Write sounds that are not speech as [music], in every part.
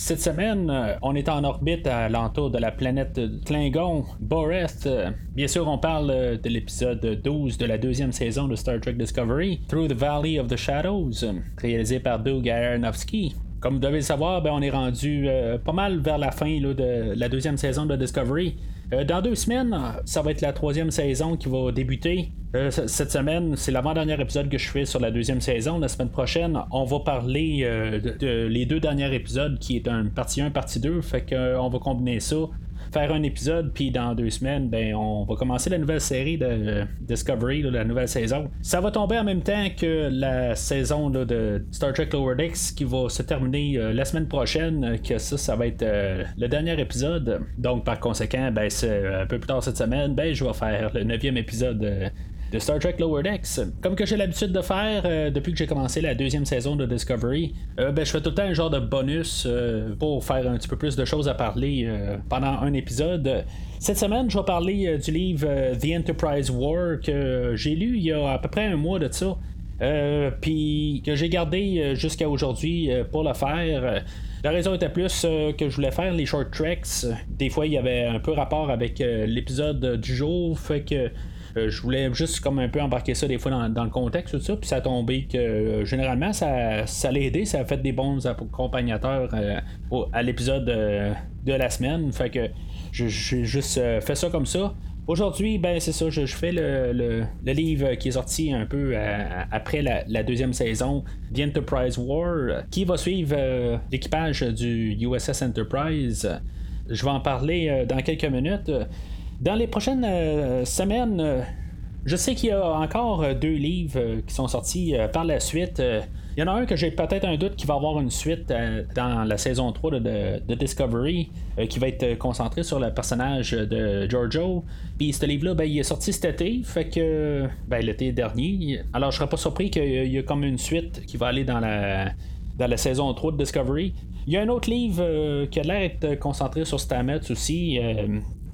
Cette semaine, euh, on est en orbite à l'entour de la planète Klingon, Boreth. Bien sûr, on parle euh, de l'épisode 12 de la deuxième saison de Star Trek Discovery, Through the Valley of the Shadows, réalisé par Doug Aronofsky. Comme vous devez le savoir, ben, on est rendu euh, pas mal vers la fin de la deuxième saison de Discovery. Euh, dans deux semaines, ça va être la troisième saison qui va débuter. Euh, cette semaine, c'est l'avant-dernier épisode que je fais sur la deuxième saison. La semaine prochaine, on va parler euh, de, les deux derniers épisodes qui est un partie 1, partie 2. Fait qu'on va combiner ça faire un épisode, puis dans deux semaines, ben, on va commencer la nouvelle série de Discovery, la nouvelle saison. Ça va tomber en même temps que la saison de Star Trek Lower Decks qui va se terminer euh, la semaine prochaine, que ça, ça va être euh, le dernier épisode. Donc, par conséquent, ben, un peu plus tard cette semaine, ben, je vais faire le neuvième épisode euh, de Star Trek Lower Decks. Comme que j'ai l'habitude de faire euh, depuis que j'ai commencé la deuxième saison de Discovery, euh, ben, je fais tout le temps un genre de bonus euh, pour faire un petit peu plus de choses à parler pendant un épisode. Cette semaine, je vais parler du livre The Enterprise War que j'ai lu il y a à peu près un mois de ça. puis que j'ai gardé jusqu'à aujourd'hui pour le faire. La raison était plus que je voulais faire les short tracks. Des fois, il y avait un peu rapport avec l'épisode du jour, fait que euh, je voulais juste comme un peu embarquer ça des fois dans, le contexte, tout ça, puis ça a tombé que euh, généralement ça, ça l'a aidé, ça a fait des bons accompagnateurs euh, à l'épisode de la semaine. Fait que j'ai juste fait ça comme ça. Aujourd'hui, ben c'est ça, je, fais le, livre qui est sorti un peu après la, deuxième saison, The Enterprise War, qui va suivre l'équipage du USS Enterprise. Je vais en parler dans quelques minutes. Dans les prochaines euh, semaines, euh, je sais qu'il y a encore euh, deux livres qui sont sortis par la suite. Il y en a un que j'ai peut-être un doute qui va avoir une suite dans la saison 3 de, Discovery qui va être concentré sur le personnage de Giorgio. Puis ce livre-là, ben, il est sorti cet été, fait que ben, l'été dernier. Alors je serais pas surpris qu'il y ait comme une suite qui va aller dans la, dans la saison 3 de Discovery. Il y a un autre livre qui a l'air d'être concentré sur Stamets aussi,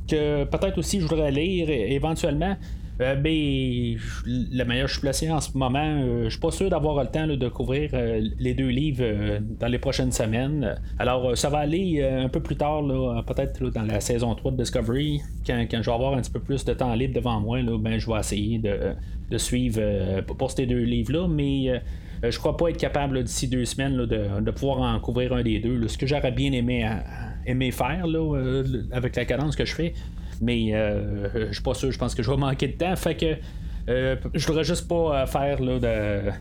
que peut-être aussi je voudrais lire éventuellement. Euh, mais la manière je suis placé en ce moment, euh, je suis pas sûr d'avoir le temps de couvrir euh, les deux livres dans les prochaines semaines. Alors ça va aller un peu plus tard, peut-être dans la saison 3 de Discovery, quand, je vais avoir un petit peu plus de temps libre devant moi, ben, je vais essayer de, suivre pour ces deux livres-là, mais je crois pas être capable d'ici deux semaines de, pouvoir en couvrir un des deux. Ce que j'aurais bien aimé aimer faire là, euh, avec la cadence que je fais. Mais euh, je suis pas sûr, je pense que je vais manquer de temps. Fait que euh, je voudrais juste pas faire là,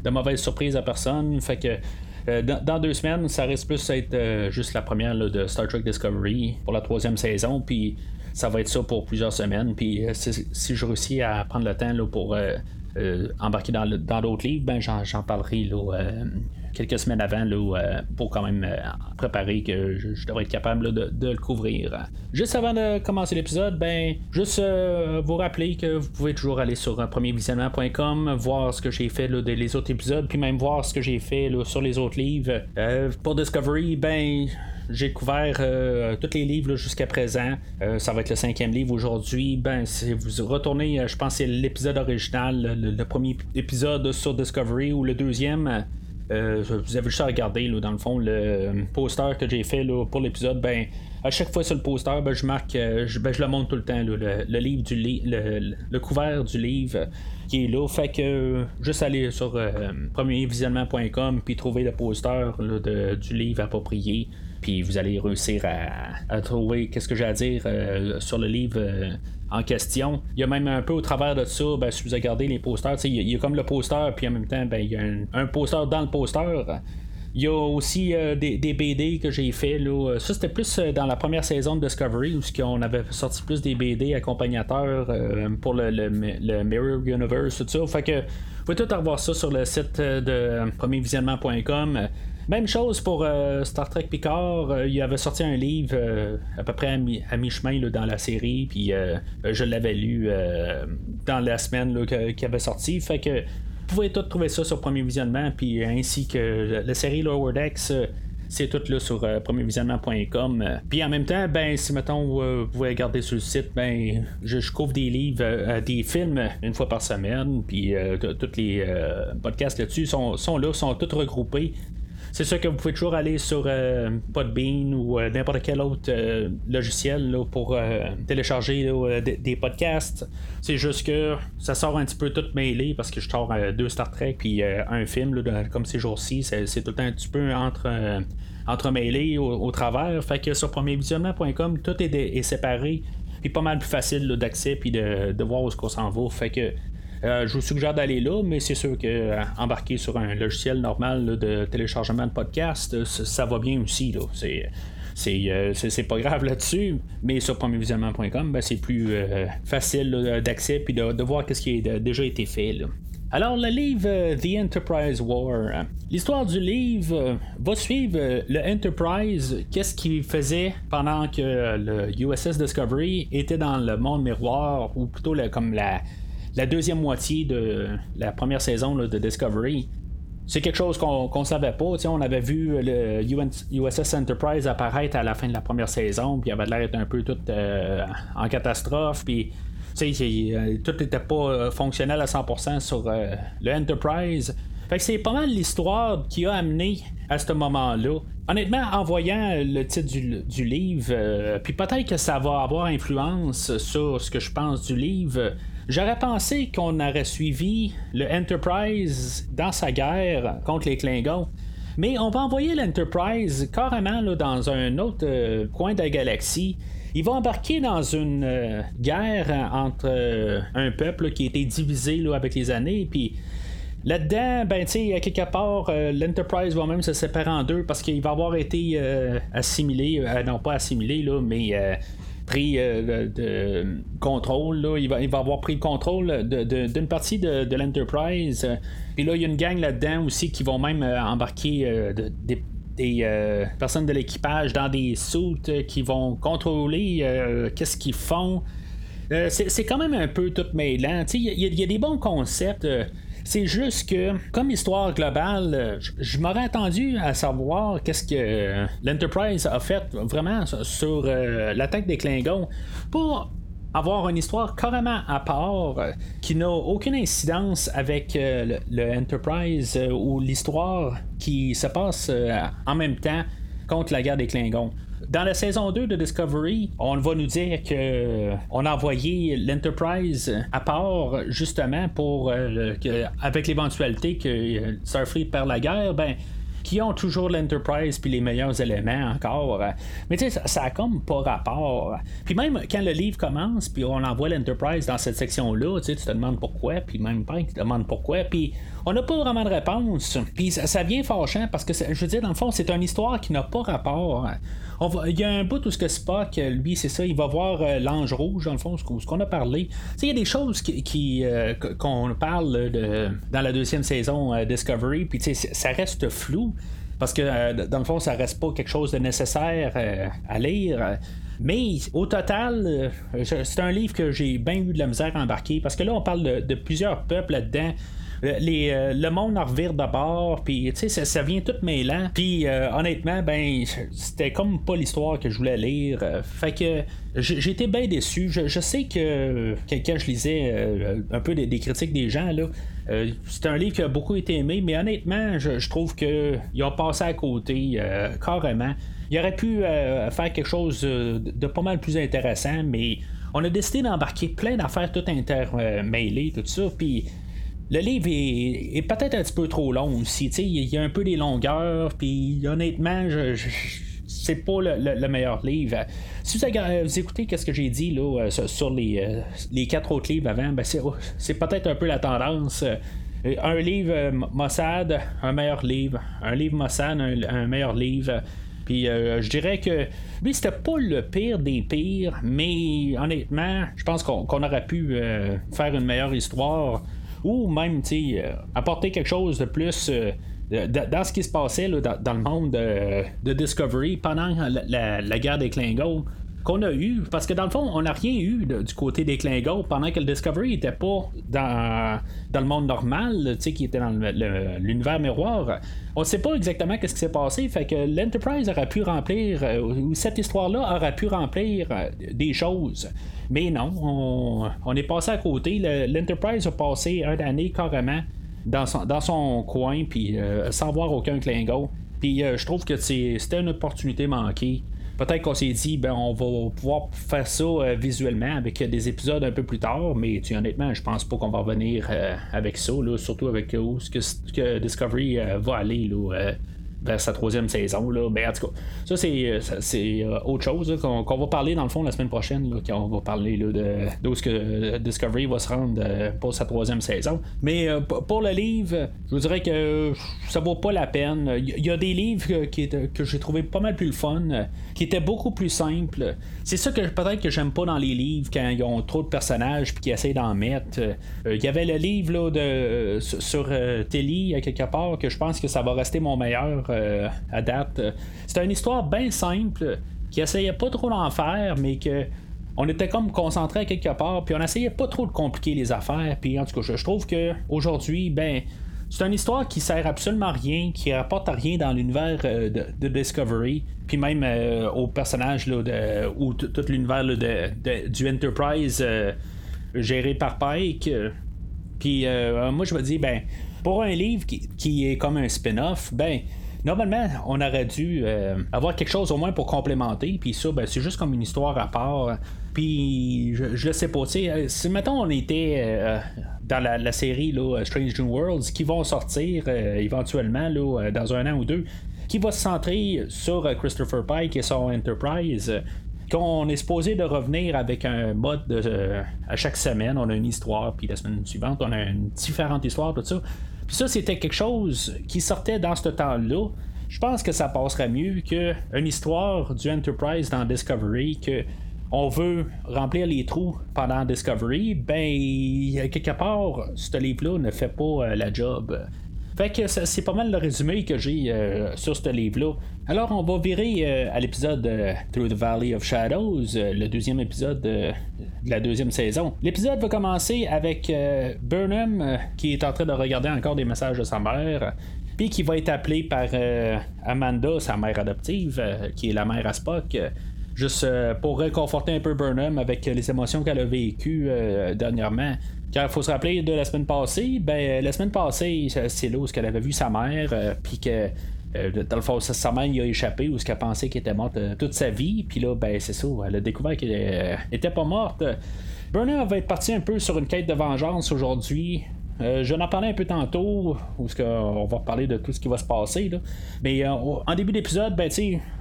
de, mauvaises surprises à personne. Fait que dans, deux semaines, ça risque plus d'être juste la première de Star Trek Discovery pour la troisième saison. Puis ça va être ça pour plusieurs semaines. Puis si, je réussis à prendre le temps là, pour embarquer dans, d'autres livres, ben j'en, parlerai là, quelques semaines avant euh, pour quand même euh, préparer que je, devrais être capable de, le couvrir. Juste avant de commencer l'épisode, ben juste euh, vous rappeler que vous pouvez toujours aller sur premiervisionnement.com, voir ce que j'ai fait des autres épisodes, puis même voir ce que j'ai fait sur les autres livres. pour Discovery, ben j'ai couvert tous les livres jusqu'à présent. ça va être le cinquième livre aujourd'hui. Ben, si vous retournez, je pense que c'est l'épisode original, le, premier épisode sur Discovery ou le deuxième. Euh, vous avez juste à regarder, là, dans le fond, le poster que j'ai fait là, pour l'épisode. Ben, à chaque fois sur le poster, ben, je marque, euh, je, ben, je, le montre tout le temps, le, livre du le, couvert du livre qui est là. Fait que juste aller sur euh, premiervisionnement.com puis trouver le poster du livre approprié puis vous allez réussir à, trouver qu'est-ce que j'ai à dire sur le livre en question. Il y a même un peu au travers de ça, ben, si vous regardez les posters, il y, a comme le poster, puis en même temps, ben, il y a un, poster dans le poster. Il y a aussi euh, des, BD que j'ai fait. Là. Ça, c'était plus euh, dans la première saison de Discovery où on avait sorti plus des BD accompagnateurs euh, pour le, le, Mirror Universe, tout ça. Fait que vous pouvez tout revoir ça sur le site de premiervisionnement.com. Même chose pour Star Trek Picard. il avait sorti un livre à peu près à, mi- chemin dans la série, puis je l'avais lu dans la semaine qui avait sorti. Fait que vous pouvez tout trouver ça sur Premier Visionnement, puis ainsi que la série Lower Decks c'est tout là sur euh, premiervisionnement.com. Puis en même temps, ben si mettons euh, vous pouvez regarder sur le site, ben je, couvre des livres, euh, des films une fois par semaine. Puis tous les podcasts là-dessus sont, sont là, sont tous regroupés. C'est sûr que vous pouvez toujours aller sur Podbean ou n'importe quel autre logiciel pour télécharger des, podcasts. C'est juste que ça sort un petit peu tout mêlé parce que je sors deux Star Trek puis un film comme ces jours-ci. C'est, tout un petit peu entre entremêlés au, au, travers. Fait que sur premiervisionnement.com, tout est, séparé. Puis pas mal plus facile d'accès puis de, voir où ce qu'on s'en va. Fait que euh, je vous suggère d'aller là, mais c'est sûr que euh, embarquer sur un logiciel normal de téléchargement de podcast, euh, ça, va bien aussi. C'est. C'est, pas grave là-dessus, mais sur premiervisionnement.com, ben, c'est plus facile d'accès puis de, voir ce qui a déjà été fait. Alors, le livre The Enterprise War, l'histoire du livre va suivre le Enterprise, qu'est-ce qu'il faisait pendant que le USS Discovery était dans le monde miroir, ou plutôt comme la, deuxième moitié de la première saison de Discovery. C'est quelque chose qu'on ne savait pas. on avait vu le USS Enterprise apparaître à la fin de la première saison, puis il avait l'air d'être un peu tout en catastrophe, puis euh, tout n'était pas euh, fonctionnel à 100% sur euh, le Enterprise. Fait c'est pas mal l'histoire qui a amené à ce moment-là. Honnêtement, en voyant le titre du, livre, puis peut-être que ça va avoir influence sur ce que je pense du livre, j'aurais pensé qu'on aurait suivi le Enterprise dans sa guerre contre les Klingons. Mais on va envoyer l'Enterprise carrément dans un autre coin de la galaxie il va embarquer dans une euh, guerre entre euh, un peuple qui a été divisé avec les années, puis Là-dedans, ben, tu sais, à quelque part, euh, l'Enterprise va même se séparer en deux parce qu'il va avoir été assimilé, non pas assimilé, mais pris de, contrôle. Il, va, avoir pris le contrôle d'une partie de, l'Enterprise. Puis là, il y a une gang là-dedans aussi qui vont même embarquer des des euh, personnes de l'équipage dans des soutes euh, qui vont contrôler euh, qu'est-ce qu'ils font. c'est quand même un peu tout mêlant. Il y, a des bons concepts. C'est juste que, comme histoire globale, je m'aurais attendu à savoir qu'est-ce que l'Enterprise a fait vraiment sur l'attaque des Klingons pour avoir une histoire carrément à part euh, qui n'a aucune incidence avec euh, euh, ou l'histoire qui se passe en même temps contre la guerre des Klingons. Dans la saison 2 de Discovery, on va nous dire que on a envoyé l'Enterprise à part justement pour avec l'éventualité que Starfleet perd la guerre, ben qui ont toujours l'Enterprise puis les meilleurs éléments encore. Mais tu sais, ça, a comme pas rapport. Puis même quand le livre commence, puis on envoie l'Enterprise dans cette section-là, tu te demandes pourquoi, puis même pas te demande pourquoi, puis on n'a pas vraiment de réponse. Puis ça, vient fâchant parce que, je veux dire, dans le fond, c'est une histoire qui n'a pas rapport. Il y a un bout où ce que Spock, lui, c'est ça, il va voir euh, l'ange rouge, dans le fond, ce, qu'on a parlé. Il y a des choses qui, euh, qu'on parle dans la deuxième saison euh, Discovery, puis ça reste flou. Parce que dans le fond, ça reste pas quelque chose de nécessaire à lire. Mais au total, c'est un livre que j'ai bien eu de la misère à embarquer parce que là, on parle de plusieurs peuples là-dedans. Euh, euh, le monde en revire d'abord, puis tu sais, ça, vient tout mêlant. Puis euh, honnêtement, ben, c'était comme pas l'histoire que je voulais lire. fait que j'étais bien déçu. Je, sais que, quand je lisais un peu des, critiques des gens, là, c'est un livre qui a beaucoup été aimé, mais honnêtement, je, trouve qu'ils ont passé à côté carrément. Il aurait pu faire quelque chose de, pas mal plus intéressant, mais on a décidé d'embarquer plein d'affaires tout intermêlées, tout ça, puis le livre est, peut-être un petit peu trop long aussi. Il y a un peu des longueurs, puis honnêtement, je, c'est pas le, meilleur livre. Si vous, écoutez ce que j'ai dit là, euh, sur les, euh, les, quatre autres livres avant, ben c'est, peut-être un peu la tendance. Euh, un livre Mossad, un meilleur livre. Un livre Mossad, un, meilleur livre. Puis je dirais que lui, c'était pas le pire des pires, mais honnêtement, je pense qu'on, aurait pu faire une meilleure histoire ou même euh, apporter quelque chose de plus euh, dans ce qui se passait dans, le monde de, Discovery pendant la, guerre des Klingons qu'on a eu, parce que dans le fond, on n'a rien eu du côté des Klingons pendant que le Discovery n'était pas dans, dans le monde normal, qui était dans l'univers miroir. On ne sait pas exactement ce qui s'est passé, fait que l'Enterprise aurait pu remplir, euh, ou cette histoire-là aurait pu remplir euh, des choses. Mais non, on, est passé à côté. L'Enterprise a passé un année carrément dans son, dans son coin, puis euh, sans voir aucun Klingon. Puis je trouve que c'était une opportunité manquée peut-être qu'on s'est dit, ben, on va pouvoir faire ça euh, visuellement avec des épisodes un peu plus tard, mais tu, honnêtement, je pense pas qu'on va revenir euh, avec ça, surtout avec où ce que, Discovery euh, va aller. Là, vers sa troisième saison. Là. Mais en tout cas, ça c'est, euh, euh, autre chose qu'on, va parler dans le fond la semaine prochaine, quand on va parler là, de d'où que Discovery va se rendre euh, pour sa troisième saison. Mais pour le livre, je vous dirais que ça vaut pas la peine. Il y, a des livres qui, que j'ai trouvé pas mal plus le fun, qui étaient beaucoup plus simples. C'est ça que peut-être que j'aime pas dans les livres quand ils ont trop de personnages puis qu'ils essaient d'en mettre. Il y avait le livre là, de, sur Telly quelque part que je pense que ça va rester mon meilleur euh, à date. C'était une histoire bien simple qui essayait pas trop d'en faire, mais que on était comme concentré quelque part, puis on essayait pas trop de compliquer les affaires. Puis en tout cas, je, trouve que aujourd'hui, ben, c'est une histoire qui sert absolument à rien, qui rapporte à rien dans l'univers euh, de, Discovery, puis même euh, au personnage de, ou tout l'univers du Enterprise géré par Pike. Puis moi, je me dis, ben, pour un livre qui, qui est comme un spin-off, ben, Normalement, on aurait dû euh, avoir quelque chose au moins pour complémenter, puis ça, ben, c'est juste comme une histoire à part. Puis, je, je sais pas, tu euh, si mettons on était euh, dans la, série Strange New Worlds, qui vont sortir éventuellement là, dans un an ou deux, qui va se centrer sur Christopher Pike et son Enterprise qu'on est supposé de revenir avec un mode de, à chaque semaine, on a une histoire, puis la semaine suivante, on a une différente histoire, tout ça. Puis ça, c'était quelque chose qui sortait dans ce temps-là. Je pense que ça passerait mieux qu'une histoire du Enterprise dans Discovery que on veut remplir les trous pendant Discovery, ben quelque part, ce livre-là ne fait pas euh, la job. Fait que c'est pas mal le résumé que j'ai euh, sur ce livre-là. Alors, on va virer euh, à l'épisode euh, Through the Valley of Shadows, le deuxième épisode de la deuxième saison. L'épisode va commencer avec Burnham qui est en train de regarder encore des messages de sa mère. Puis qui va être appelé par Amanda, sa mère adoptive, qui est la mère à Spock juste pour réconforter un peu Burnham avec les émotions qu'elle a vécues dernièrement. Car il faut se rappeler de la semaine passée, ben la semaine passée, c'est là où elle avait vu sa mère, euh, puis que euh, dans le fond, sa mère y a échappé ou ce qu'elle pensait qu'elle était morte euh, toute sa vie. Puis là, ben c'est ça, elle a découvert qu'elle était pas morte. Burnham va être parti un peu sur une quête de vengeance aujourd'hui. je en parlais un peu tantôt, où ce on va parler de tout ce qui va se passer. Mais en début d'épisode, ben,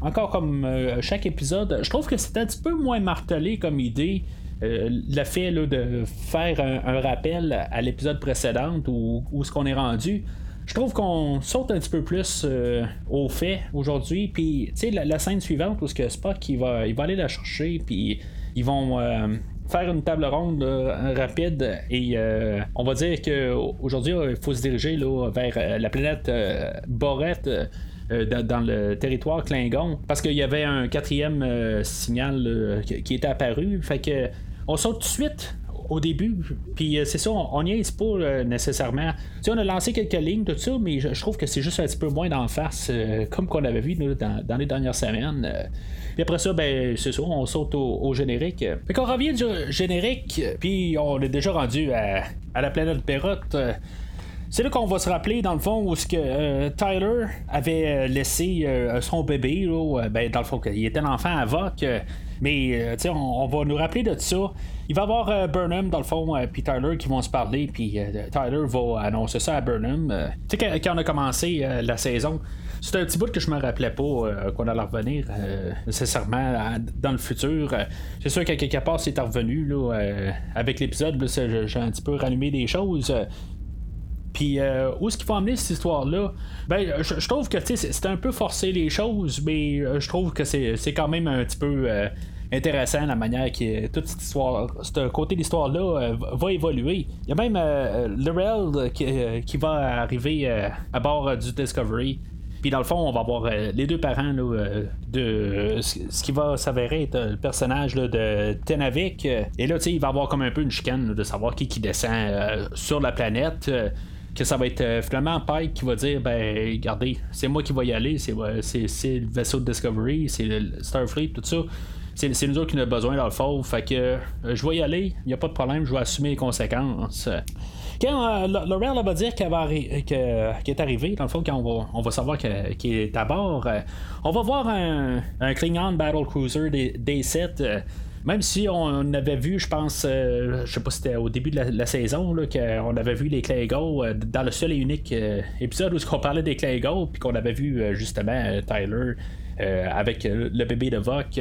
encore comme chaque épisode, je trouve que c'est un petit peu moins martelé comme idée. Euh, le fait de faire un, rappel à l'épisode précédent ou où, ce qu'on est rendu, je trouve qu'on saute un petit peu plus euh, au fait aujourd'hui. Puis, tu sais, la, scène suivante où ce que Spock il va, il va aller la chercher, puis ils vont euh, faire une table ronde rapide et on va dire qu'aujourd'hui, il faut se diriger là, vers la planète Borette. dans le territoire Klingon parce qu'il y avait un quatrième signal qui était apparu fait que on saute tout de suite au début, puis euh, c'est ça, on n'y est pas euh, nécessairement. Tu sais, on a lancé quelques lignes, tout ça, mais je, trouve que c'est juste un petit peu moins d'en face, euh, comme qu'on avait vu dans, les dernières semaines. Puis après ça, ben, c'est ça, on saute au, générique. Fait qu'on revient du générique, puis on est déjà rendu à, la planète Perrotte. C'est là qu'on va se rappeler, dans le fond, où ce que Tyler avait laissé son bébé, ben, dans le fond, il était l'enfant à Vogue. Mais euh, on, on, va nous rappeler de ça. Il va y avoir euh, Burnham, dans le fond, euh, Tyler qui vont se parler, puis Tyler va annoncer ça à Burnham. tu sais, quand, on a commencé la saison, c'était un petit bout que je me rappelais pas qu'on allait revenir nécessairement dans le futur. c'est sûr qu'à quelque part, c'est revenu là, avec l'épisode. J'ai un petit peu rallumé des choses. Puis où est-ce qu'il faut amener cette histoire-là? Ben, je, trouve que c'est un peu forcé les choses, mais je trouve que c'est quand même un petit peu intéressant la manière que toute cette histoire, ce côté de l'histoire-là va évoluer. Il y a même Lorel qui, va arriver à bord du Discovery. Puis dans le fond, on va voir les deux parents de ce qui va s'avérer être le personnage de Tenavik. Et là, tu sais, il va avoir comme un peu une chicane de savoir qui qui descend sur la planète que ça va être euh, finalement Pike qui va dire ben regardez, c'est moi qui vais y aller, c'est, le vaisseau de Discovery, c'est le Starfleet, tout ça. C'est, nous autres qui en avons besoin dans le fort. Fait que euh, je vais y aller, il n'y a pas de problème, je vais assumer les conséquences. Quand euh, va dire qu'elle, va est arrivée, dans le fond, quand on va, savoir qu'il est à bord, euh, on va voir un, un Klingon Battle Cruiser des 7 même si on avait vu, je pense, euh, je sais pas si c'était au début de la, saison, qu'on avait vu les Klingons euh, dans le seul et unique euh, épisode où on parlait des Klingons, puis qu'on avait vu justement Tyler avec le bébé de Vok.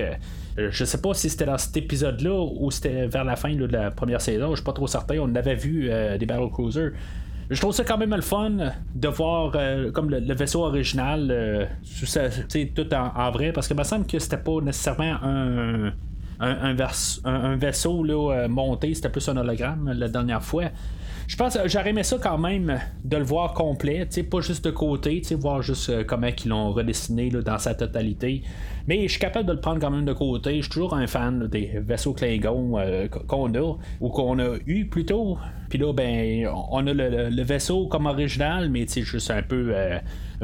je sais pas si c'était dans cet épisode-là ou c'était vers la fin de la première saison, je suis pas trop certain. On avait vu des Battle Cruisers. Je trouve ça quand même le fun de voir comme le, vaisseau original, tout en, en, vrai, parce que me semble que c'était pas nécessairement un, un, vaisseau là, euh, monté, c'était plus un hologramme la dernière fois. Je pense que j'aurais aimé ça quand même de le voir complet, pas juste de côté, voir juste euh, comment ils l'ont redessiné dans sa totalité. Mais je suis capable de le prendre quand même de côté. Je suis toujours un fan des vaisseaux Klingon euh, qu'on a, ou qu'on a eu plutôt. Puis là, ben, on a le, vaisseau comme original, mais juste un peu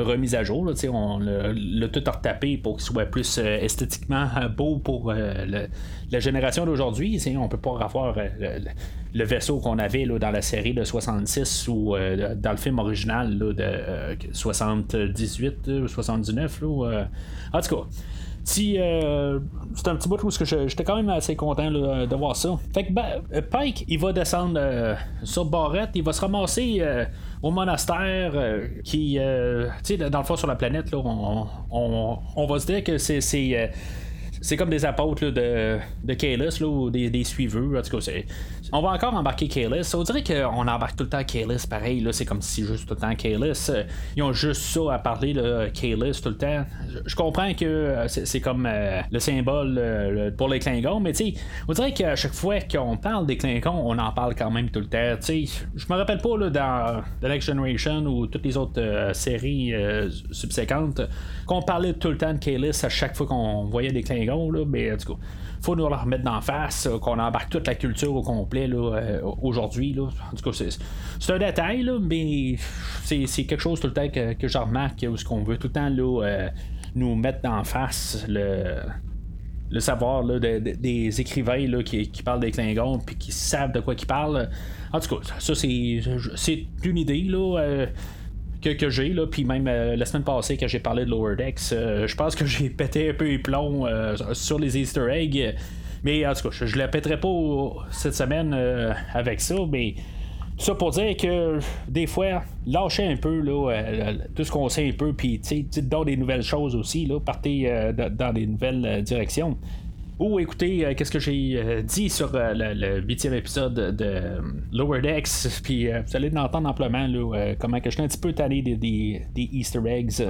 remise à jour. On l'a tout retapé pour qu'il soit plus euh, esthétiquement euh, beau pour euh, la génération d'aujourd'hui. On peut pas avoir le, vaisseau qu'on avait dans la série de 66 ou dans le film original de 78 ou 79. en tout cas. C'est un petit bout où j'étais quand même assez content de voir ça. Fait que ben, Pike, il va descendre sur Barrette, il va se ramasser au monastère euh, qui, euh, tu sais, dans le fond sur la planète, là, on, va se dire que c'est euh, comme des apôtres de, de Kalis, ou des, des, suiveurs. En tout cas, on va encore embarquer Kalis. On dirait qu'on embarque tout le temps Kalis, pareil. Là, c'est comme si juste tout le temps Kalis. Ils ont juste ça à parler de Kalis tout le temps. Je comprends que euh, c'est comme euh, le symbole euh, pour les Klingons, mais tu sais, on dirait qu'à chaque fois qu'on parle des Klingons, on en parle quand même tout le temps. Tu sais, je me rappelle pas là, dans The Next Generation ou toutes les autres séries subséquentes qu'on parlait tout le temps de Kalis à chaque fois qu'on voyait des Klingons mais en tout cas, faut nous le remettre d'en face, euh, qu'on embarque toute la culture au complet euh, aujourd'hui. En tout cas, c'est un détail, mais c'est quelque chose tout le temps que, que je remarque, où ce qu'on veut tout le temps euh, nous mettre d'en face le, le savoir des écrivains qui, parlent des Klingons puis qui savent de quoi ils parlent. En tout cas, ça c'est une idée. Là, que, j'ai, là, puis même euh, la semaine passée, quand j'ai parlé de Lower Decks, euh, je pense que [laughs] j'ai pété un peu les plombs euh, sur les Easter eggs. Mais en tout cas, je, ne la pèterai pas cette semaine avec ça, mais ça pour dire que des fois, lâchez un peu là, tout ce qu'on sait un peu, puis dites donc des nouvelles choses aussi, là, partez dans des nouvelles directions. Ou écoutez, euh, qu'est-ce que j'ai euh, dit sur euh, le huitième épisode de Lower Decks, puis vous allez l'entendre amplement, là, comment que je suis un petit peu tanné des, des, Easter eggs.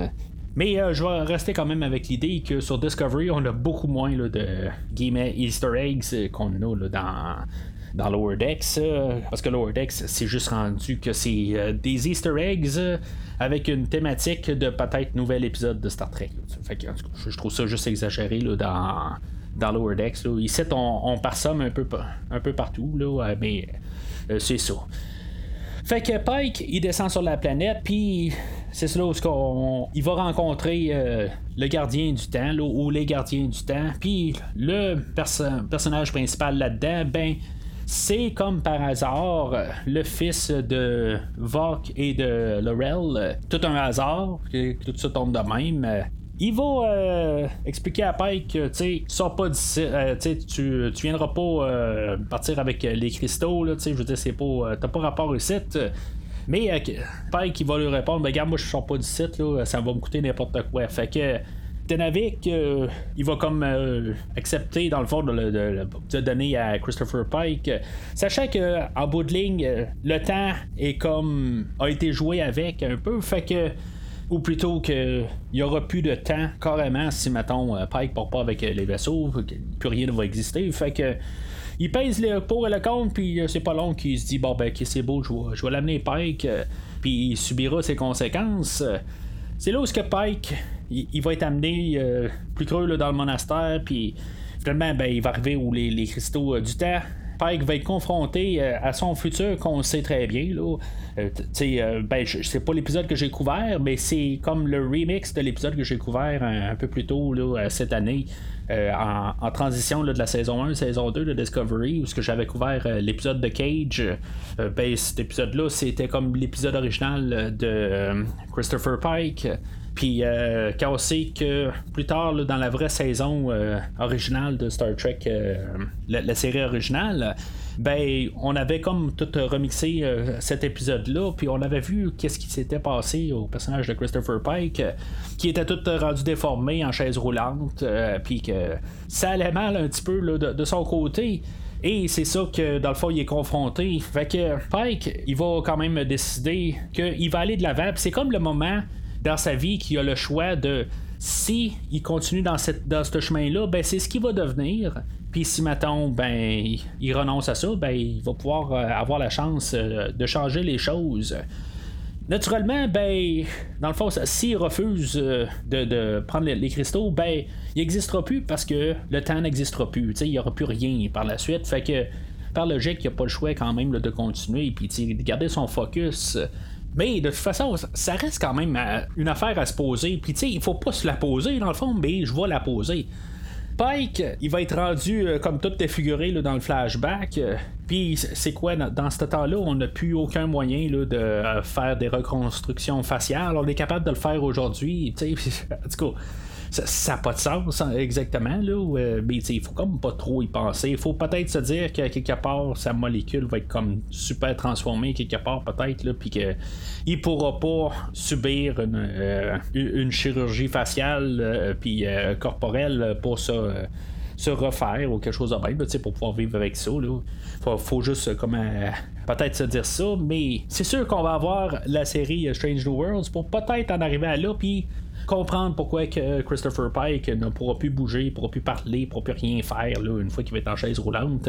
Mais je vais rester quand même avec l'idée que sur Discovery, on a beaucoup moins de guillemets Easter eggs qu'on a dans dans Lower Decks, parce que Lower Decks, c'est juste rendu que c'est des Easter eggs avec une thématique de peut-être nouvel épisode de Star Trek. Fait je trouve ça juste exagéré là, dans dans Lower Decks. Là. Ici, on, on parsomme un peu, partout, mais euh, c'est ça. Fait que Pike, il descend sur la planète, puis c'est là où il va rencontrer euh, le gardien du temps, ou les gardiens du temps. Puis le personnage principal là-dedans, ben, c'est comme par hasard le fils de Vok et de Laurel. Tout un hasard, tout ça tombe de même. Il va euh, expliquer à Pike que tu sors pas d'ici, euh, tu, tu viendras pas euh, partir avec les cristaux, là, je veux dire, c'est pas. t'as pas rapport au site. Mais Pike il va lui répondre ben regarde moi je sors pas du site là, ça va me coûter n'importe quoi. Fait que Tenavik, il va comme accepter dans le fond de le donner à Christopher Pike, sachant que en bout de ligne, le temps est comme a été joué avec un peu, fait que ou plutôt qu'il n'y aura plus de temps carrément si mettons Pike part pas avec les vaisseaux, plus rien ne va exister. Fait que il pèse le pour et le contre, puis c'est pas long qu'il se dit bon ben c'est beau, je vais, je vais l'amener Pike, puis il subira ses conséquences. C'est là où ce que Pike il, va être amené plus creux dans le monastère, puis finalement ben, il va arriver où les, cristaux du temps Pike va être confronté euh, à son futur qu'on sait très bien. Là. Euh, euh, ben, c'est pas l'épisode que j'ai couvert, mais c'est comme le remix de l'épisode que j'ai couvert un, peu plus tôt là, cette année. en, transition de la saison 1, saison 2 de Discovery, où ce que j'avais couvert l'épisode de Cage, ben, cet épisode-là, c'était comme l'épisode original de Christopher Pike. Puis euh, quand on sait que plus tard, dans la vraie saison euh, originale de Star Trek, euh, la, série originale, ben on avait comme tout remixé cet épisode-là, puis on avait vu qu'est-ce qui s'était passé au personnage de Christopher Pike, qui était tout rendu déformé en chaise roulante, puis que ça allait mal un petit peu de, de son côté. Et c'est ça que dans le fond il est confronté. Fait que Pike, il va quand même décider qu'il va aller de l'avant. C'est comme le moment dans sa vie qui a le choix de si il continue dans, cette, dans ce chemin-là, ben c'est ce qu'il va devenir. Puis si maintenant ben il renonce à ça, ben il va pouvoir euh, avoir la chance euh, de changer les choses. Naturellement, ben, dans le fond, s'il refuse euh, de, prendre les, cristaux, ben, il n'existera plus parce que le temps n'existera plus. Il n'y aura plus rien par la suite. Fait que, par logique, il n'y a pas le choix quand même de continuer et de garder son focus mais de toute façon, ça reste quand même euh, une affaire à se poser. Puis tu sais, il faut pas se la poser dans le fond, mais je vais la poser. Pike, il va être rendu euh, comme tout défiguré là, dans le flashback. Euh, puis c'est quoi, dans, ce temps-là, on n'a plus aucun moyen là, de faire des reconstructions faciales. On est capable de le faire aujourd'hui. [laughs] En tout cas, ça n'a pas de sens hein, exactement, là, euh, mais il faut comme pas trop y penser. Il faut peut-être se dire que quelque part, sa molécule va être comme super transformée quelque part, peut-être, là, puis qu'il ne pourra pas subir une, euh, une chirurgie faciale euh, puis corporelle pour se refaire ou quelque chose de même pour pouvoir vivre avec ça. Il faut, juste peut-être se dire ça, mais c'est sûr qu'on va avoir la série Strange New Worlds pour peut-être en arriver à là, puis comprendre pourquoi que Christopher Pike ne pourra plus bouger, ne pourra plus parler, ne pourra plus rien faire là, une fois qu'il va être en chaise roulante.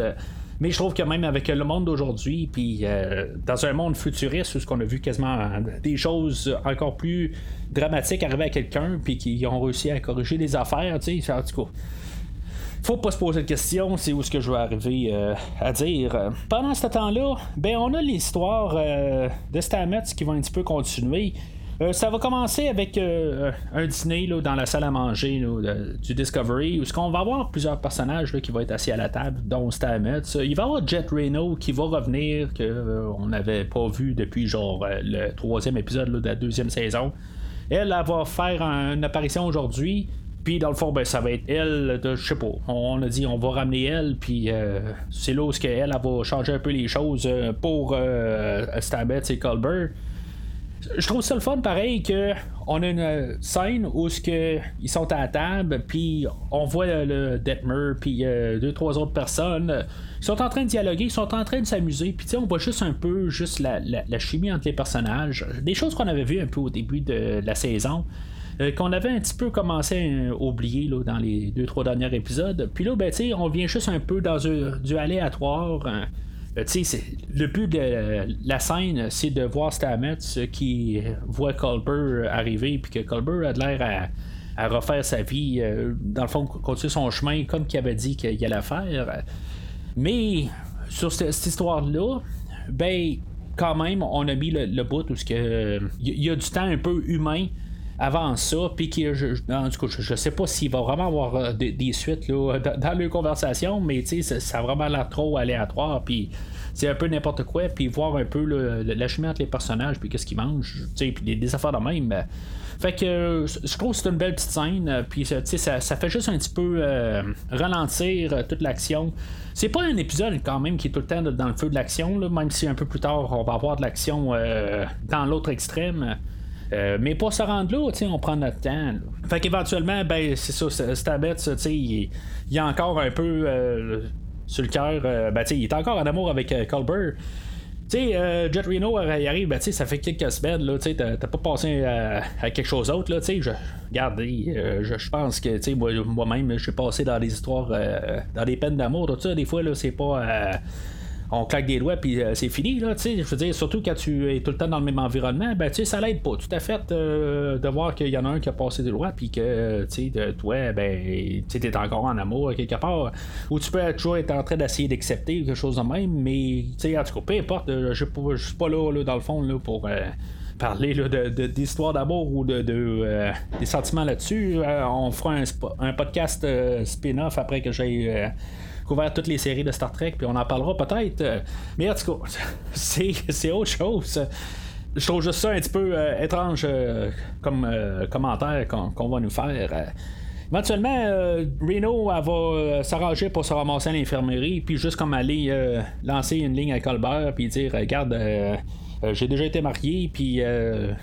Mais je trouve que même avec le monde d'aujourd'hui, puis euh, dans un monde futuriste où qu'on a vu quasiment des choses encore plus dramatiques arriver à quelqu'un, puis qui ont réussi à corriger des affaires, tu sais, en tout cas faut pas se poser de questions, c'est où ce que je vais arriver euh, à dire. Pendant ce temps-là, ben on a l'histoire euh, de Stamets qui va un petit peu continuer. Euh, ça va commencer avec euh, un dîner là, dans la salle à manger du Discovery, où ce qu'on va avoir plusieurs personnages qui vont être assis à la table, dont Stamets. Il va y avoir Jet Reno qui va revenir, qu'on euh, n'avait pas vu depuis genre le troisième épisode de la deuxième saison. Elle, va faire une apparition aujourd'hui. Puis dans le fond, ben, ça va être elle, de, je sais pas, on a dit on va ramener elle, puis c'est là où elle, elle, va changer un peu les choses pour Stamets et Colbert je trouve ça le fun pareil que on a une scène où ce que ils sont à la table puis on voit le, Detmer puis euh, deux trois autres personnes ils sont en train de dialoguer ils sont en train de s'amuser puis on voit juste un peu juste la, chimie entre les personnages des choses qu'on avait vu un peu au début de la saison euh, qu'on avait un petit peu commencé à oublier là, dans les deux trois derniers épisodes puis là ben, on vient juste un peu dans du aléatoire. Euh, le but de la scène, c'est de voir Stamets qui voit Colbert arriver, puis que Colbert a l'air à, refaire sa vie, euh, dans le fond, continuer son chemin comme qu'il avait dit qu'il allait faire. Mais sur cette, histoire-là, ben, quand même, on a mis le, bout où il y, a du temps un peu humain avant ça, puis je, je, je, sais pas s'il va vraiment avoir euh, des, suites là, dans, dans leur conversation, mais ça, ça a vraiment l'air trop aléatoire, puis c'est un peu n'importe quoi, puis voir un peu la chimie entre les personnages, puis qu'est-ce qu'ils mangent, puis des, affaires de même. Ben. Fait que je trouve que c'est une belle petite scène, euh, puis ça, ça fait juste un petit peu euh, ralentir toute l'action. C'est pas un épisode quand même qui est tout le temps dans le feu de l'action, même si un peu plus tard on va avoir de l'action dans l'autre extrême. Euh, mais pour se rendre là, on prend notre temps. Fait qu'éventuellement, ben, c'est ça, Stabets, il, il est encore un peu euh, sur le cœur. Euh, ben, il est encore en amour avec Colbert. sais, euh, Jet Reno il arrive, ben, ça fait quelques semaines, là, tu t'as pas passé à, quelque chose d'autre, là, tu sais, je, regarde, je, pense que, tu moi, moi-même, j'ai passé dans des histoires, dans des peines d'amour, des fois, là, c'est pas on claque des doigts puis euh, c'est fini là, tu sais, je veux dire surtout quand tu es tout le temps dans le même environnement, ben tu sais ça l'aide pas. Tout à fait euh, de voir qu'il y en a un qui a passé des doigts puis que tu sais toi ben tu es encore en amour quelque part. Ou tu peux toujours être en train d'essayer d'accepter quelque chose de même mais tu sais en tout cas peu importe, euh, je suis pas là, dans le fond là pour parler d'histoire d'amour ou de, des sentiments là-dessus. on fera un, un podcast spin-off après que j'ai couvert toutes les séries de Star Trek, puis on en parlera peut-être. Euh, mais en tout cas, [laughs] c'est autre chose. Je trouve juste ça un petit peu euh, étrange euh, comme commentaire qu'on va nous faire. Éventuellement, Reno va s'arranger pour se ramasser à l'infirmerie, puis juste comme aller lancer une ligne à Colbert, puis dire Regarde, j'ai déjà été marié, puis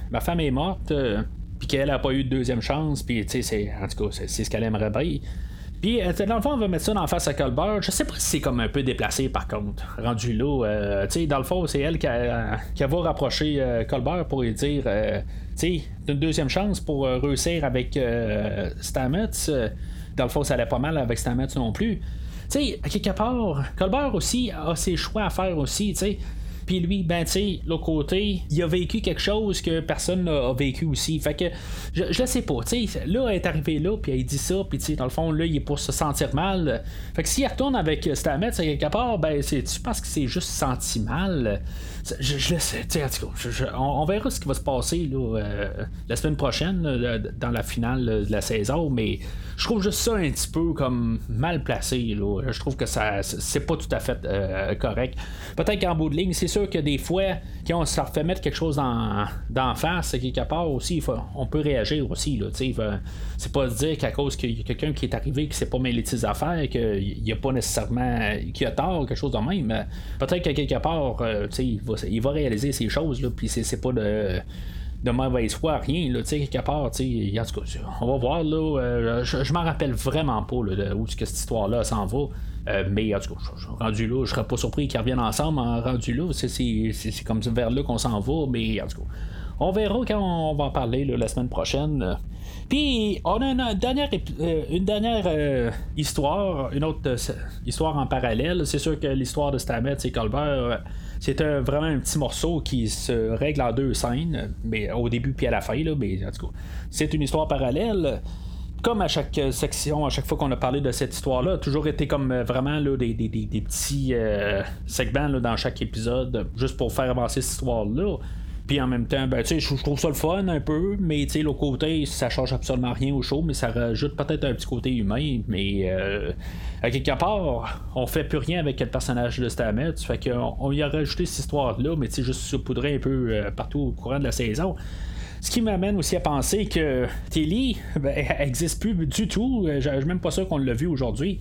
ma femme est morte, puis qu'elle a pas eu de deuxième chance, puis tu sais, en tout cas, c'est ce qu'elle aimerait bien. Puis, euh, dans le fond, on va mettre ça en face à Colbert. Je sais pas si c'est comme un peu déplacé, par contre, rendu là. Euh, tu sais, dans le fond, c'est elle qui, a, va rapprocher euh, Colbert pour lui dire, tu sais, une deuxième chance pour réussir avec Stamets. dans le fond, ça allait pas mal avec Stamets non plus. Tu sais, quelque part, Colbert aussi a ses choix à faire aussi, tu sais. Puis lui, ben, tu sais, l'autre côté, il a vécu quelque chose que personne n'a vécu aussi. Fait que, je, je sais pas, tu sais, là, elle est arrivé là, puis elle dit ça, puis tu sais, dans le fond, là, il est pour se sentir mal. Fait que s'il retourne avec Stamets, quelque part, ben, tu penses que c'est juste senti mal. Je, je laisse, tu sais, on, verra ce qui va se passer, là, euh, la semaine prochaine, dans la finale de la saison, mais je trouve juste ça un petit peu comme mal placé, là. Je trouve que ça, c'est pas tout à fait euh, correct. Peut-être qu'en bout de ligne, c'est que des fois, quand on se fait mettre quelque chose d'en face, quelque part aussi, on peut réagir aussi. Là, c'est pas se dire qu'à cause qu'il y a quelqu'un qui est arrivé qui s'est pas mêlé de ses affaires, qu'il n'y a pas nécessairement qui a tort, quelque chose de même. Peut-être qu'à quelque part, euh, il, va, il va réaliser ces choses, là, puis c'est pas de de mauvaise foi, rien, là, quelque part, tu cas, on va voir, là, euh, je, m'en rappelle vraiment pas, là, où que cette histoire-là s'en va, mais en tout cas, rendu là, je serais pas surpris qu'ils reviennent ensemble en rendu là, c'est comme vers là qu'on s'en va, mais en tout cas, on verra quand on va en parler la semaine prochaine. Puis, on a une dernière, euh, une dernière histoire, une autre histoire en parallèle. C'est sûr que l'histoire de Stamets et Colbert c'est vraiment un petit morceau qui se règle en deux scènes, mais au début puis à la fin, là, mais en tout cas, c'est une histoire parallèle comme à chaque section, à chaque fois qu'on a parlé de cette histoire-là, toujours été comme euh, vraiment là, des, petits euh, segments dans chaque épisode, juste pour faire avancer cette histoire-là. Puis en même temps, ben, je trouve ça le fun un peu, mais l'autre côté, ça change absolument rien au show, mais ça rajoute peut-être un petit côté humain. Mais euh, à quelque part, on fait plus rien avec le personnage de Stamets. Fait qu'on on y a rajouté cette histoire-là, mais juste saupoudrer un peu euh, partout au courant de la saison. Ce qui m'amène aussi à penser que Tilly ben, [laughs] existe plus du tout. Euh, je suis même pas sûr qu'on l'a vu aujourd'hui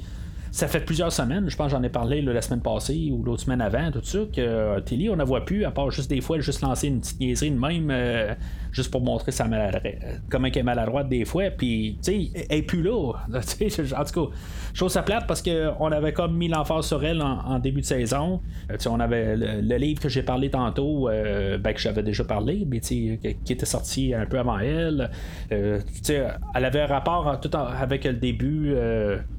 ça fait plusieurs semaines, je pense j'en ai parlé la semaine passée ou l'autre semaine avant, tout ça, que euh, Tilly, on ne voit plus, à part juste des fois, juste lancer une petite niaiserie de même, euh, juste pour montrer sa maladroite, comment elle est maladroite des fois, puis, tu sais, elle est plus là. [laughs] en tout cas, chose ça plate parce qu'on avait comme mis l'emphase sur elle en, début de saison. Euh, on avait le, livre que j'ai parlé tantôt, ben, que j'avais déjà parlé, mais qui était sorti un peu avant elle. sais elle avait un rapport tout avec le début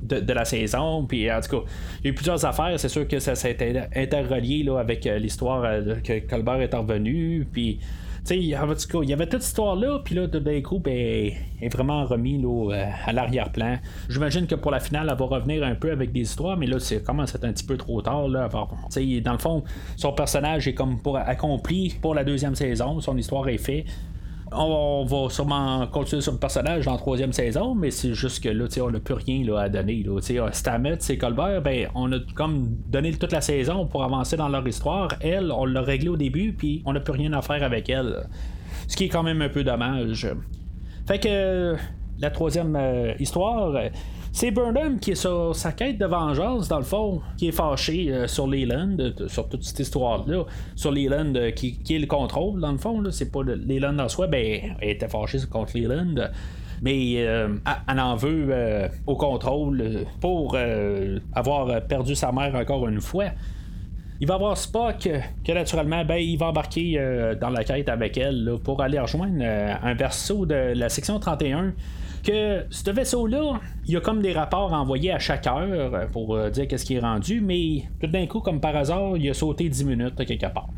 de, la saison puis en tout cas, il y a eu plusieurs affaires. C'est sûr que ça, s'est interrelié là, avec euh, l'histoire euh, que Colbert est revenu. Puis. Il y avait toute cette histoire-là, puis là, d'un coup, ben, est vraiment remis là, euh, à l'arrière-plan. J'imagine que pour la finale, elle va revenir un peu avec des histoires, mais là, c'est commence à être un petit peu trop tard. Là, dans le fond, son personnage est comme pour accompli pour la deuxième saison, son histoire est faite on va sûrement continuer sur le personnage dans la troisième saison, mais c'est juste que là, on n'a plus rien là, à donner. Là. Stamets et Colbert, ben, on a comme donné toute la saison pour avancer dans leur histoire. Elle, on l'a réglé au début, puis on n'a plus rien à faire avec elle. Ce qui est quand même un peu dommage. Fait que la troisième euh, histoire, c'est Burnham qui est sur sa quête de vengeance, dans le fond, qui est fâché euh, sur Leland, euh, sur toute cette histoire-là, sur Leland euh, qui, est le contrôle, dans le fond. C'est pas Leland en soi, ben, elle était fâchée contre Leland mais elle en veut au contrôle pour avoir perdu sa mère encore une fois. Il va voir Spock que naturellement, ben, il va embarquer dans la quête avec elle pour aller rejoindre un verso de la section 31 que ce vaisseau-là, il y a comme des rapports envoyés à chaque heure pour dire qu'est-ce qui est rendu, mais tout d'un coup, comme par hasard, il a sauté 10 minutes quelque part.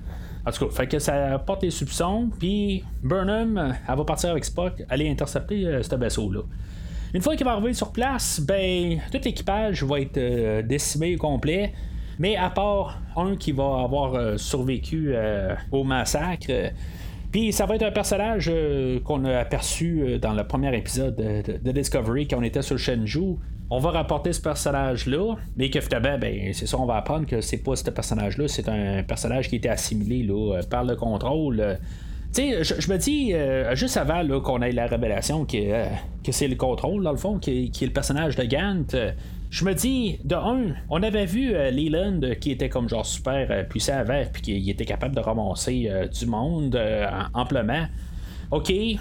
En tout cas, fait que ça porte les soupçons, puis Burnham, elle va partir avec Spock, aller intercepter euh, ce vaisseau-là. Une fois qu'il va arriver sur place, ben, tout l'équipage va être euh, décimé au complet. Mais à part un qui va avoir euh, survécu au massacre, ça va être un personnage qu'on a aperçu dans le premier épisode de, Discovery quand on était sur Shenzhou on va rapporter ce personnage-là, mais que finalement, ben, c'est ça, on va apprendre que c'est pas ce personnage-là, c'est un personnage qui été assimilé là, par le contrôle. Tu sais, je, me dis, euh, juste avant qu'on ait la révélation que, euh, c'est le contrôle, dans le fond, qui, est le personnage de Gant, euh, je me dis, de un, on avait vu Leland qui était comme genre super puissant avant, puis qui était capable de ramasser du monde amplement. Ok, il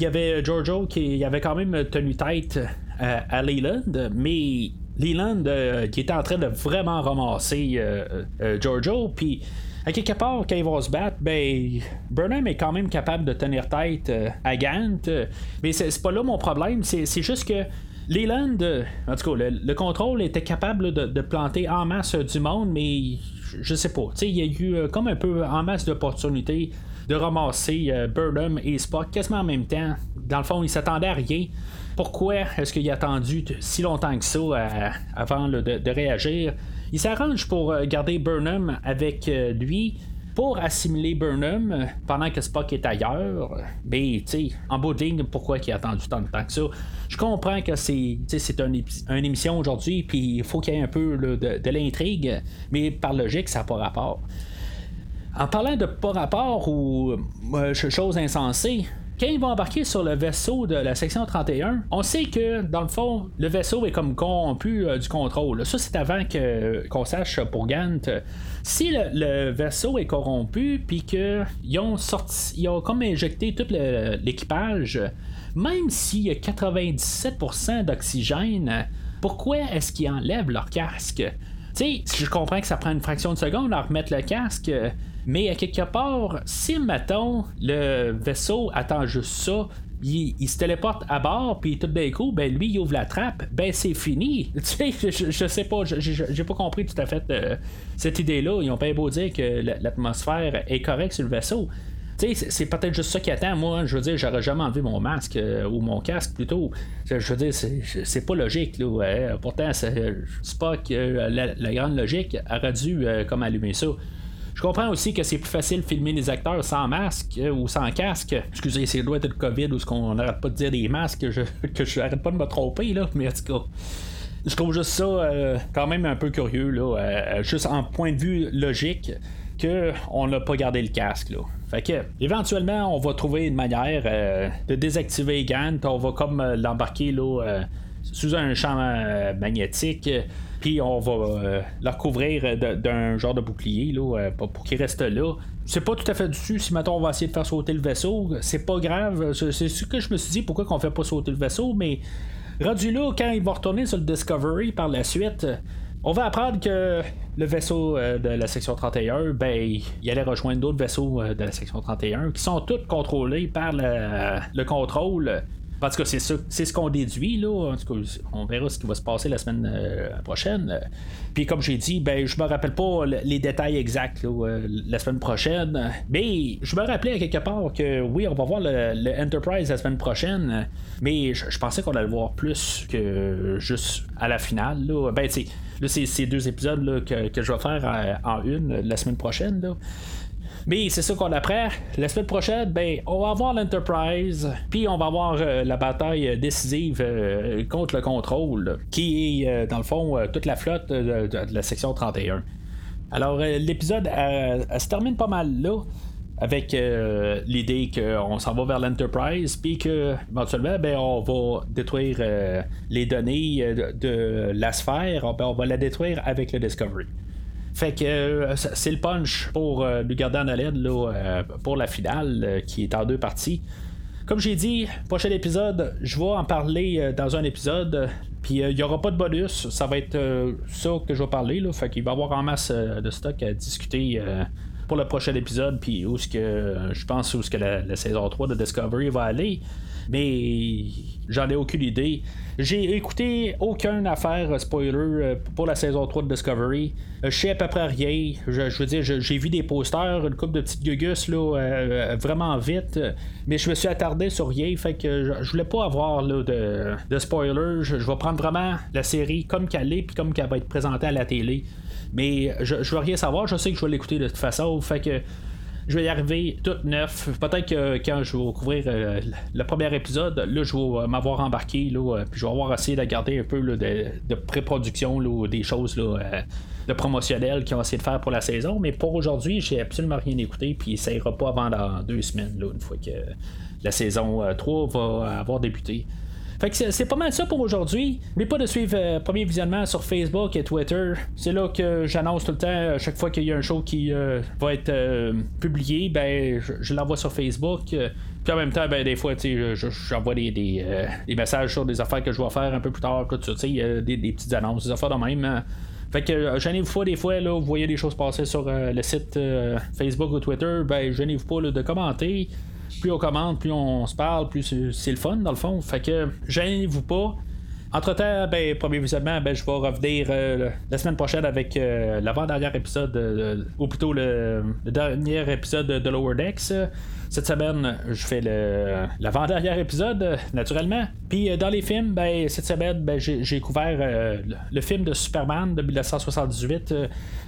y avait Giorgio qui avait quand même tenu tête à, Leland, mais Leland euh, qui était en train de vraiment ramasser euh, euh, Giorgio, puis à quelque part, quand ils vont se battre, ben, Burnham est quand même capable de tenir tête à Gant, mais c'est pas là mon problème, c'est juste que Leland, en tout cas, le, contrôle était capable de, planter en masse du monde, mais je, sais pas. Il y a eu comme un peu en masse d'opportunités de ramasser Burnham et Spock quasiment en même temps. Dans le fond, ils s'attendaient à rien pourquoi est-ce qu'il a attendu si longtemps que ça euh, avant de, réagir? Il s'arrange pour euh, garder Burnham avec euh, lui pour assimiler Burnham pendant que Spock est ailleurs. Mais, tu en bout de ligne, pourquoi il a attendu tant de temps que ça? Je comprends que c'est, c'est une, émission aujourd'hui, puis il faut qu'il y ait un peu de, de l'intrigue, mais par logique, ça n'a pas rapport. En parlant de pas rapport ou chose insensée, quand ils vont embarquer sur le vaisseau de la section 31, on sait que, dans le fond, le vaisseau est comme corrompu euh, du contrôle. Ça, c'est avant que, qu'on sache pour Gant. Si le, vaisseau est corrompu, puis qu'ils ont sorti, ils ont comme injecté tout l'équipage, même s'il y a 97% d'oxygène, pourquoi est-ce qu'ils enlèvent leur casque? Tu sais, je comprends que ça prend une fraction de seconde à remettre le casque, mais à quelque part, si, mettons, le vaisseau attend juste ça, il, se téléporte à bord, puis tout d'un coup, ben lui, il ouvre la trappe, ben c'est fini. [laughs] Tu sais, je, sais pas, j'ai pas compris tout à fait euh, cette idée-là. Ils ont pas beau dire que l'atmosphère est correcte sur le vaisseau. Tu sais, c'est peut-être juste ça qui attend. Moi, je veux dire, j'aurais jamais enlevé mon masque euh, ou mon casque plutôt. Je veux dire, c'est pas logique. Là, pourtant, c'est pas que la, la, grande logique aurait dû comme allumer ça. Je comprends aussi que c'est plus facile de filmer les acteurs sans masque euh, ou sans casque. Excusez, c'est loin de le COVID ou ce qu'on n'arrête pas de dire des masques, je, [laughs] que je n'arrête pas de me tromper, là, mais en tout cas. Je trouve juste ça euh, quand même un peu curieux, là, euh, juste en point de vue logique, qu'on n'a pas gardé le casque. Là. Fait que, éventuellement, on va trouver une manière de désactiver Gant. On va comme l'embarquer là, sous un champ magnétique puis on va euh, le recouvrir d'un genre de bouclier là, euh, pour qu'il reste là. C'est pas tout à fait dessus si maintenant on va essayer de faire sauter le vaisseau. C'est pas grave. C'est ce que je me suis dit pourquoi qu'on fait pas sauter le vaisseau, mais rendu là, quand il va retourner sur le Discovery par la suite. On va apprendre que le vaisseau euh, de la section 31, ben, il allait rejoindre d'autres vaisseaux de la section 31 qui sont tous contrôlés par le contrôle en tout cas, c'est, c'est ce qu'on déduit, là. En tout cas, on verra ce qui va se passer la semaine euh, prochaine. Puis comme j'ai dit, ben je me rappelle pas les détails exacts euh, la semaine prochaine. Mais je me rappelais à quelque part que oui, on va voir le, Enterprise la semaine prochaine. Mais je, pensais qu'on allait voir plus que juste à la finale. Ben, là, c'est ces deux épisodes que, je vais faire euh, en une la semaine prochaine. Mais c'est ça qu'on apprend. La semaine prochaine, ben, on va avoir l'Enterprise, puis on va avoir euh, la bataille décisive euh, contre le contrôle, qui est, euh, dans le fond, toute la flotte de, la section 31. Alors, l'épisode se termine pas mal là avec l'idée qu'on s'en va vers l'Enterprise, puis que éventuellement, ben, on va détruire les données de, la sphère, ben, on va la détruire avec le Discovery. Fait que euh, c'est le punch pour euh, lui garder en haleine euh, pour la finale qui est en deux parties. Comme j'ai dit, prochain épisode, je vais en parler dans un épisode. Puis il n'y aura pas de bonus, ça va être ça que je vais parler. Là. Fait qu'il va y avoir en masse de stock à discuter pour le prochain épisode, puis où ce que je pense où ce que la, saison 3 de Discovery va aller. Mais j'en ai aucune idée. J'ai écouté aucune affaire spoiler euh, pour la saison 3 de Discovery. Euh, je sais à peu près rien. Je, veux dire, j'ai vu des posters, une couple de petites gugus là, euh, vraiment vite. Mais je me suis attardé sur rien. Fait que je, voulais pas avoir là, de, de spoiler. Je, vais prendre vraiment la série comme qu'elle est, puis comme qu'elle va être présentée à la télé. Mais je, je veux rien savoir, je sais que je vais l'écouter de toute façon. Fait que je vais y arriver tout neuf. Peut-être que quand je vais couvrir euh, le premier épisode, là, je vais m'avoir embarqué, là, euh, puis je vais avoir essayé de garder un peu de, pré-production, des choses là, euh, de promotionnelles qu'ils ont essayé de faire pour la saison. Mais pour aujourd'hui, j'ai absolument rien écouté, puis ça ira pas avant dans deux semaines, une fois que la saison 3 va avoir débuté. Fait que c'est pas mal ça pour aujourd'hui. N'oubliez pas de suivre euh, Premier Visionnement sur Facebook et Twitter. C'est là que j'annonce tout le temps, à chaque fois qu'il y a un show qui euh, va être euh, publié, ben je, l'envoie sur Facebook. Puis en même temps, ben, des fois, j'envoie des, des, messages sur des affaires que je vais faire un peu plus tard, des, petites annonces, des affaires de même. Hein. Fait que gênez-vous pas des fois, là, vous voyez des choses passer sur le site Facebook ou Twitter, ben gênez-vous pas de commenter plus on commente, plus on se parle, plus c'est le fun dans le fond. Fait que gênez-vous pas. Entre-temps, ben, premier visionnement, ben, je vais revenir euh, la semaine prochaine avec euh, l'avant-dernier épisode, ou plutôt le, dernier épisode de Lower Decks. Cette semaine, je fais l'avant-dernier épisode, naturellement. Puis euh, dans les films, ben, cette semaine, ben, j'ai couvert le film de Superman de 1978.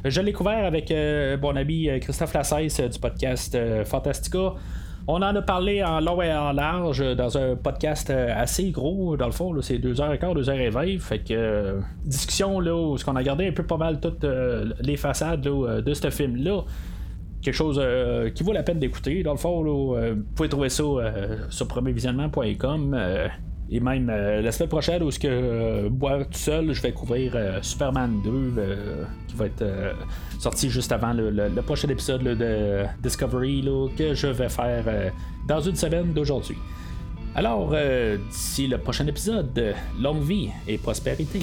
je l'ai couvert avec mon ami Christophe Lassès du podcast Fantastica. On en a parlé en long et en large dans un podcast euh, assez gros, dans le fond, c'est 2h15, 2h20. Fait que euh, discussion là, où on a gardé un peu pas mal toutes euh, les façades de ce film-là. Quelque chose qui vaut la peine d'écouter. Dans le fond, vous pouvez trouver ça sur premiervisionnement.com. Et même euh, la semaine prochaine, où ce que euh, tout seul, je vais couvrir euh, Superman 2, qui va être sorti juste avant le, prochain épisode de Discovery que je vais faire dans une semaine d'aujourd'hui. Alors, d'ici le prochain épisode, longue vie et prospérité.